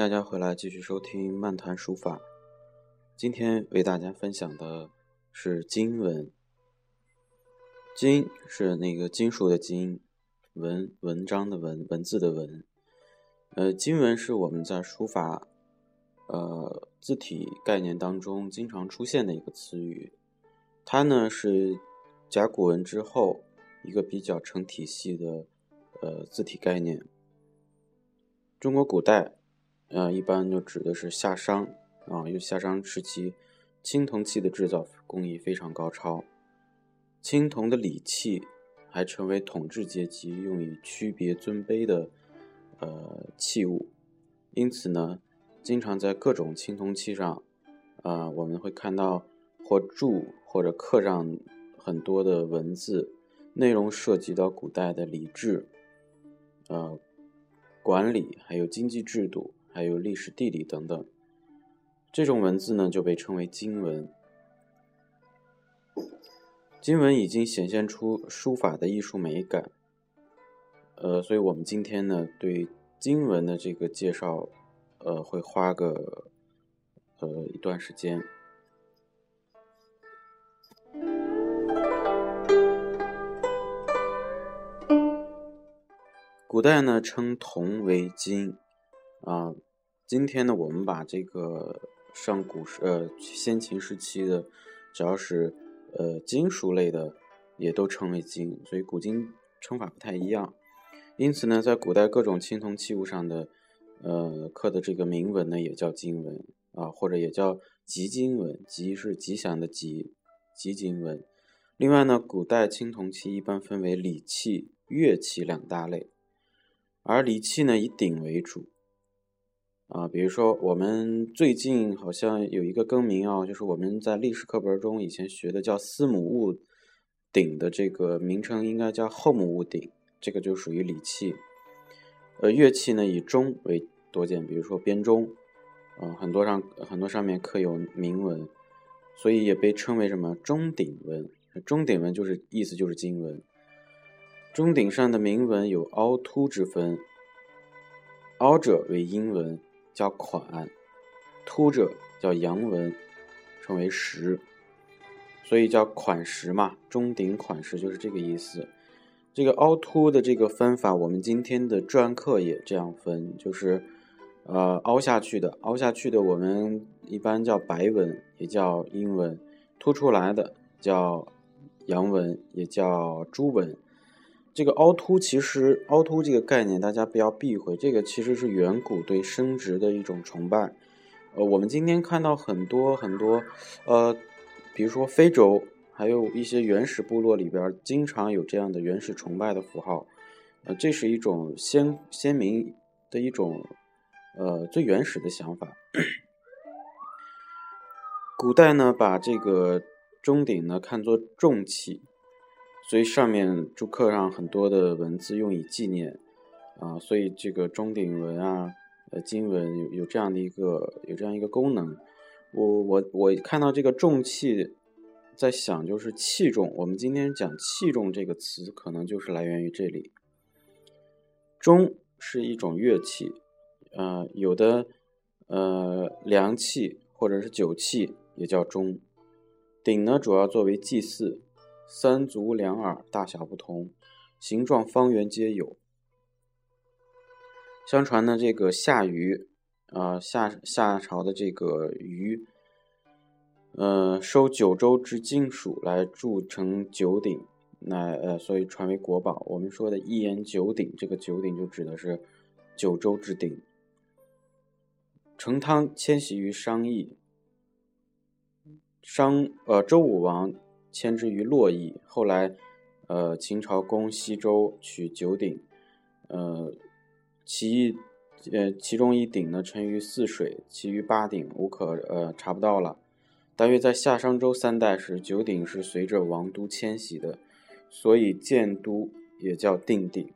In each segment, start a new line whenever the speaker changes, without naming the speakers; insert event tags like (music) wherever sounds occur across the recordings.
大家回来继续收听漫谈书法。今天为大家分享的是金文。金是那个金属的金，文文章的文，文字的文。呃，金文是我们在书法呃字体概念当中经常出现的一个词语。它呢是甲骨文之后一个比较成体系的呃字体概念。中国古代。呃，一般就指的是夏商啊，因为夏商时期青铜器的制造工艺非常高超，青铜的礼器还成为统治阶级用以区别尊卑的呃器物，因此呢，经常在各种青铜器上啊，我们会看到或铸或者刻上很多的文字，内容涉及到古代的礼制、呃管理还有经济制度。还有历史、地理等等，这种文字呢就被称为金文。金文已经显现出书法的艺术美感，呃，所以我们今天呢对金文的这个介绍，呃，会花个呃一段时间。古代呢称铜为金。啊，今天呢，我们把这个上古时呃先秦时期的，只要是呃金属类的，也都称为金，所以古今称法不太一样。因此呢，在古代各种青铜器物上的呃刻的这个铭文呢，也叫金文啊，或者也叫吉金文，吉是吉祥的吉，吉金文。另外呢，古代青铜器一般分为礼器、乐器两大类，而礼器呢以鼎为主。啊，比如说我们最近好像有一个更名啊，就是我们在历史课本中以前学的叫司母戊鼎的这个名称应该叫后母戊鼎，这个就属于礼器。呃，乐器呢以钟为多见，比如说编钟，啊，很多上很多上面刻有铭文，所以也被称为什么钟鼎文。钟鼎文就是意思就是金文。钟鼎上的铭文有凹凸之分，凹者为阴文。叫款，凸者叫阳文，称为石，所以叫款石嘛。钟鼎款石就是这个意思。这个凹凸的这个分法，我们今天的篆刻也这样分，就是呃凹下去的，凹下去的我们一般叫白文，也叫阴文；凸出来的叫阳文，也叫朱文。这个凹凸其实凹凸这个概念，大家不要避讳。这个其实是远古对生殖的一种崇拜。呃，我们今天看到很多很多，呃，比如说非洲，还有一些原始部落里边，经常有这样的原始崇拜的符号。呃，这是一种先先民的一种呃最原始的想法。古代呢，把这个钟鼎呢看作重器。所以上面铸刻上很多的文字用以纪念，啊，所以这个钟鼎文啊，呃，金文有有这样的一个有这样一个功能。我我我看到这个重器，在想就是器重。我们今天讲器重这个词，可能就是来源于这里。钟是一种乐器，呃，有的呃凉器或者是酒器也叫钟。鼎呢，主要作为祭祀。三足两耳，大小不同，形状方圆皆有。相传呢，这个夏禹，啊夏夏朝的这个禹，呃，收九州之金属来铸成九鼎，那呃，所以传为国宝。我们说的一言九鼎，这个九鼎就指的是九州之鼎。成汤迁徙于商邑，商呃周武王。迁之于洛邑，后来，呃，秦朝攻西周，取九鼎，呃，其一，呃，其中一鼎呢沉于泗水，其余八鼎无可，呃，查不到了。大约在夏商周三代时，九鼎是随着王都迁徙的，所以建都也叫定鼎。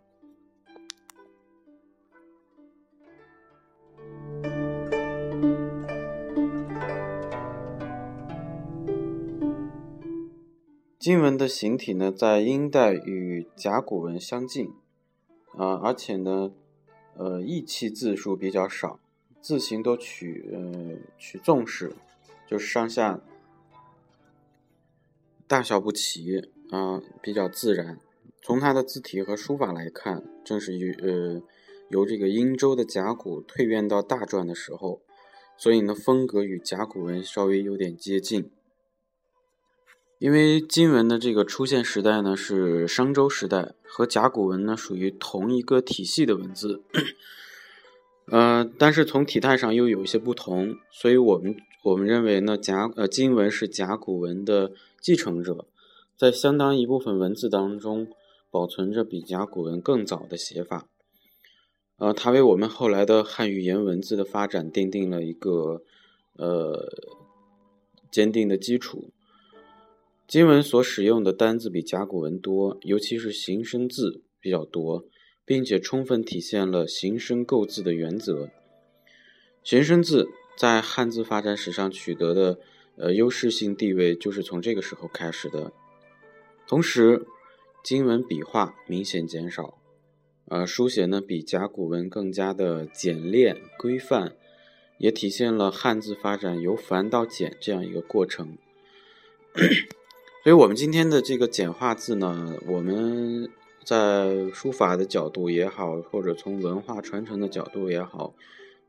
金文的形体呢，在殷代与甲骨文相近，啊，而且呢，呃，意气字数比较少，字形都取呃取纵式，就是上下大小不齐啊，比较自然。从它的字体和书法来看，正是由呃由这个殷周的甲骨蜕变到大篆的时候，所以呢风格与甲骨文稍微有点接近。因为金文的这个出现时代呢是商周时代，和甲骨文呢属于同一个体系的文字，呃，但是从体态上又有一些不同，所以我们我们认为呢甲呃金文是甲骨文的继承者，在相当一部分文字当中保存着比甲骨文更早的写法，呃，它为我们后来的汉语言文字的发展奠定了一个呃坚定的基础。金文所使用的单字比甲骨文多，尤其是形声字比较多，并且充分体现了形声构字的原则。形声字在汉字发展史上取得的呃优势性地位，就是从这个时候开始的。同时，金文笔画明显减少，呃，书写呢比甲骨文更加的简练规范，也体现了汉字发展由繁到简这样一个过程。所以，我们今天的这个简化字呢，我们在书法的角度也好，或者从文化传承的角度也好，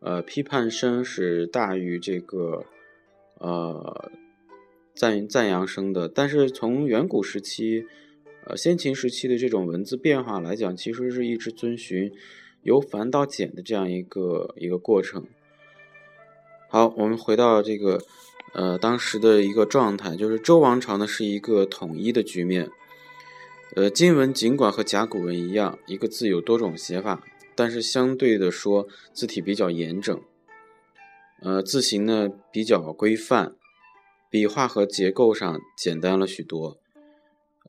呃，批判声是大于这个呃赞赞扬声的。但是从远古时期，呃，先秦时期的这种文字变化来讲，其实是一直遵循由繁到简的这样一个一个过程。好，我们回到这个。呃，当时的一个状态就是周王朝呢是一个统一的局面。呃，金文尽管和甲骨文一样，一个字有多种写法，但是相对的说，字体比较严整，呃，字形呢比较规范，笔画和结构上简单了许多。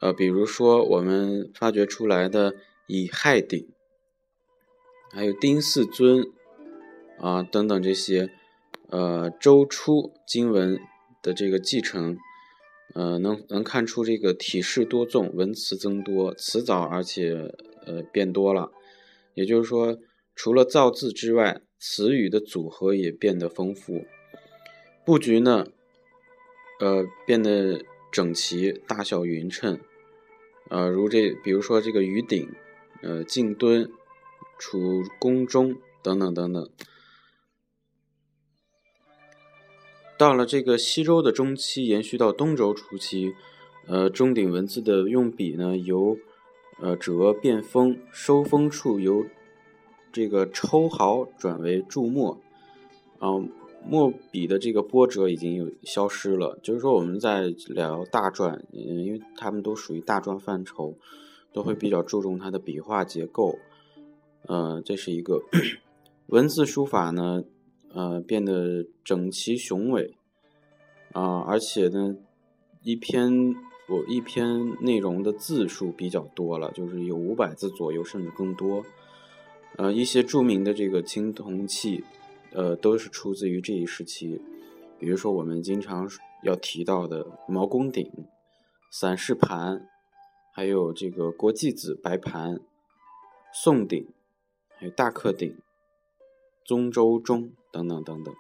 呃，比如说我们发掘出来的乙亥鼎，还有丁巳尊啊等等这些。呃，周初金文的这个继承，呃，能能看出这个体式多纵，文词增多，词藻而且呃变多了。也就是说，除了造字之外，词语的组合也变得丰富，布局呢，呃，变得整齐，大小匀称。呃，如这，比如说这个鱼鼎，呃，静敦，处宫中等等等等。到了这个西周的中期，延续到东周初期，呃，中鼎文字的用笔呢，由呃折变锋，收锋处由这个抽毫转为注墨，啊，墨笔的这个波折已经有消失了。就是说，我们在聊大篆，因为他们都属于大篆范畴，都会比较注重它的笔画结构，呃，这是一个 (coughs) 文字书法呢。呃，变得整齐雄伟，啊，而且呢，一篇我一篇内容的字数比较多了，就是有五百字左右，甚至更多。呃，一些著名的这个青铜器，呃，都是出自于这一时期，比如说我们经常要提到的毛公鼎、散氏盘，还有这个国际子白盘、宋鼎，还有大克鼎。宗周钟等等等等。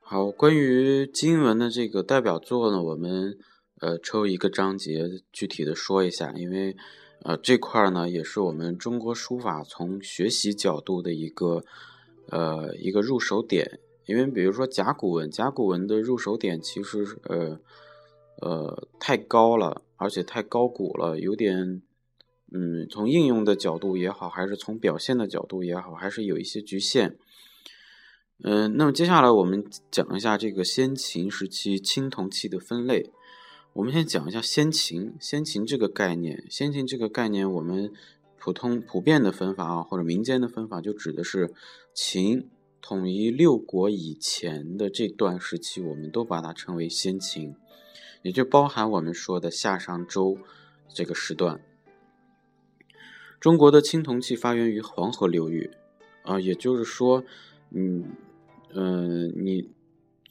好，关于金文的这个代表作呢，我们呃抽一个章节具体的说一下，因为呃这块呢也是我们中国书法从学习角度的一个呃一个入手点。因为比如说甲骨文，甲骨文的入手点其实呃呃太高了，而且太高古了，有点嗯从应用的角度也好，还是从表现的角度也好，还是有一些局限。嗯，那么接下来我们讲一下这个先秦时期青铜器的分类。我们先讲一下先秦，先秦这个概念，先秦这个概念，我们普通普遍的分法啊，或者民间的分法，就指的是秦。统一六国以前的这段时期，我们都把它称为先秦，也就包含我们说的夏商周这个时段。中国的青铜器发源于黄河流域，啊，也就是说，嗯，嗯，你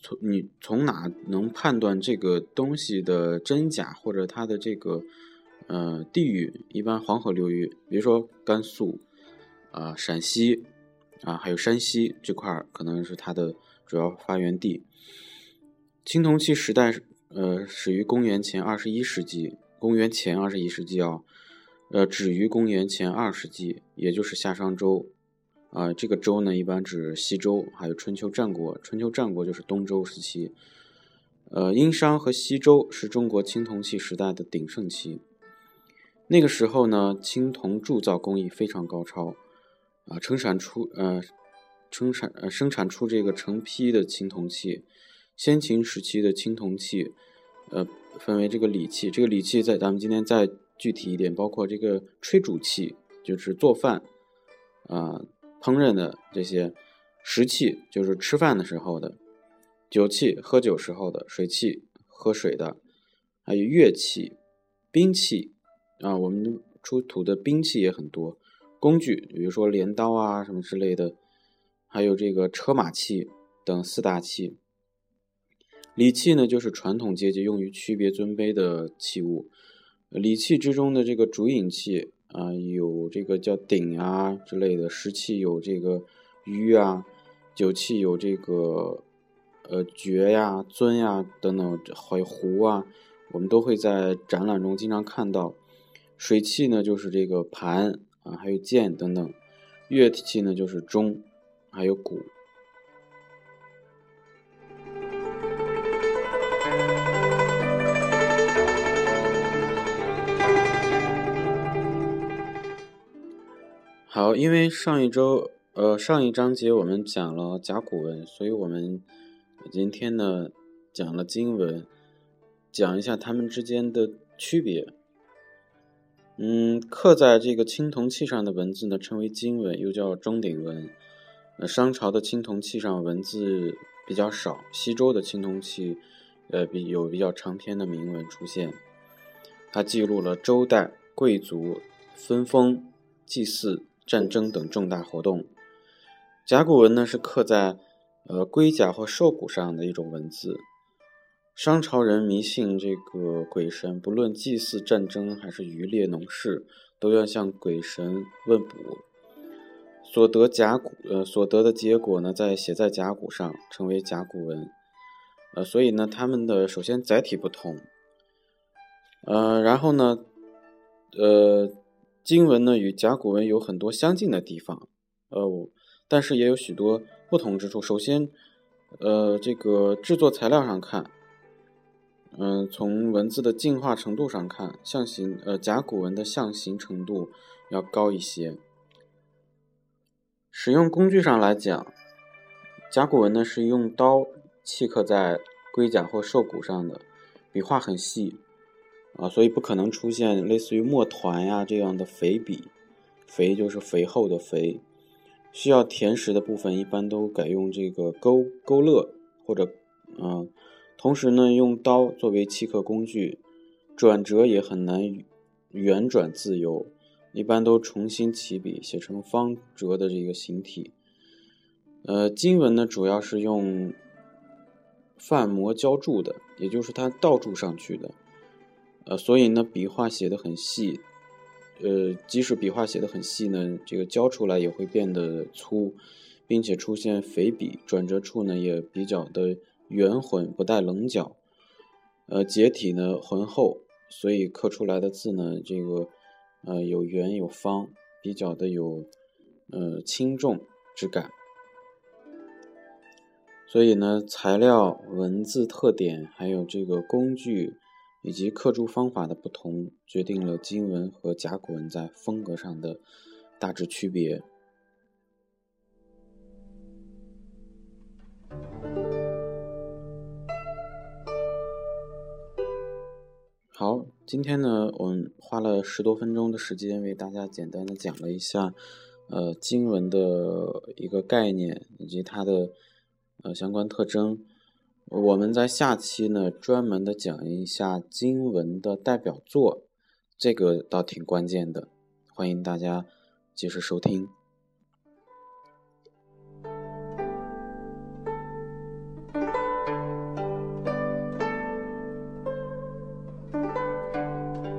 从你从哪能判断这个东西的真假，或者它的这个呃地域？一般黄河流域，比如说甘肃啊、陕西啊，还有山西这块儿，可能是它的主要发源地。青铜器时代呃始于公元前二十一世纪，公元前二十一世纪啊，呃止于公元前二世纪，也就是夏商周。啊，这个周呢，一般指西周，还有春秋战国。春秋战国就是东周时期。呃，殷商和西周是中国青铜器时代的鼎盛期。那个时候呢，青铜铸造工艺非常高超，啊，生产出呃，生产呃生产出这个成批的青铜器。先秦时期的青铜器，呃，分为这个礼器。这个礼器在咱们今天再具体一点，包括这个炊煮器，就是做饭，啊。烹饪的这些食器，就是吃饭的时候的；酒器，喝酒时候的；水器，喝水的；还有乐器、兵器啊，我们出土的兵器也很多。工具，比如说镰刀啊什么之类的，还有这个车马器等四大器。礼器呢，就是传统阶级用于区别尊卑的器物。礼器之中的这个主饮器。啊，有这个叫鼎啊之类的食器，有这个盂啊；酒器有这个呃爵呀、尊呀等等，还有壶啊，我们都会在展览中经常看到。水器呢，就是这个盘啊，还有剑等等；乐器呢，就是钟，还有鼓。因为上一周，呃，上一章节我们讲了甲骨文，所以我们今天呢讲了金文，讲一下它们之间的区别。嗯，刻在这个青铜器上的文字呢称为金文，又叫钟鼎文。商朝的青铜器上文字比较少，西周的青铜器，呃，比有比较长篇的铭文出现，它记录了周代贵族分封、祭祀。战争等重大活动，甲骨文呢是刻在呃龟甲或兽骨上的一种文字。商朝人迷信这个鬼神，不论祭祀、战争还是渔猎农事，都要向鬼神问卜。所得甲骨呃所得的结果呢，在写在甲骨上，成为甲骨文。呃，所以呢，他们的首先载体不同，呃，然后呢，呃。金文呢与甲骨文有很多相近的地方，呃，但是也有许多不同之处。首先，呃，这个制作材料上看，嗯，从文字的进化程度上看，象形呃甲骨文的象形程度要高一些。使用工具上来讲，甲骨文呢是用刀契刻在龟甲或兽骨上的，笔画很细。啊，所以不可能出现类似于墨团呀这样的肥笔，肥就是肥厚的肥，需要填实的部分一般都改用这个勾勾勒或者，嗯，同时呢用刀作为契刻工具，转折也很难圆转自由，一般都重新起笔写成方折的这个形体。呃，金文呢主要是用范模浇铸的，也就是它倒铸上去的。呃，所以呢，笔画写的很细，呃，即使笔画写的很细呢，这个教出来也会变得粗，并且出现肥笔，转折处呢也比较的圆浑，不带棱角，呃，结体呢浑厚，所以刻出来的字呢，这个呃有圆有方，比较的有呃轻重之感。所以呢，材料、文字特点，还有这个工具。以及刻铸方法的不同，决定了金文和甲骨文在风格上的大致区别。好，今天呢，我们花了十多分钟的时间，为大家简单的讲了一下，呃，金文的一个概念以及它的呃相关特征。我们在下期呢，专门的讲一下金文的代表作，这个倒挺关键的，欢迎大家及时收听。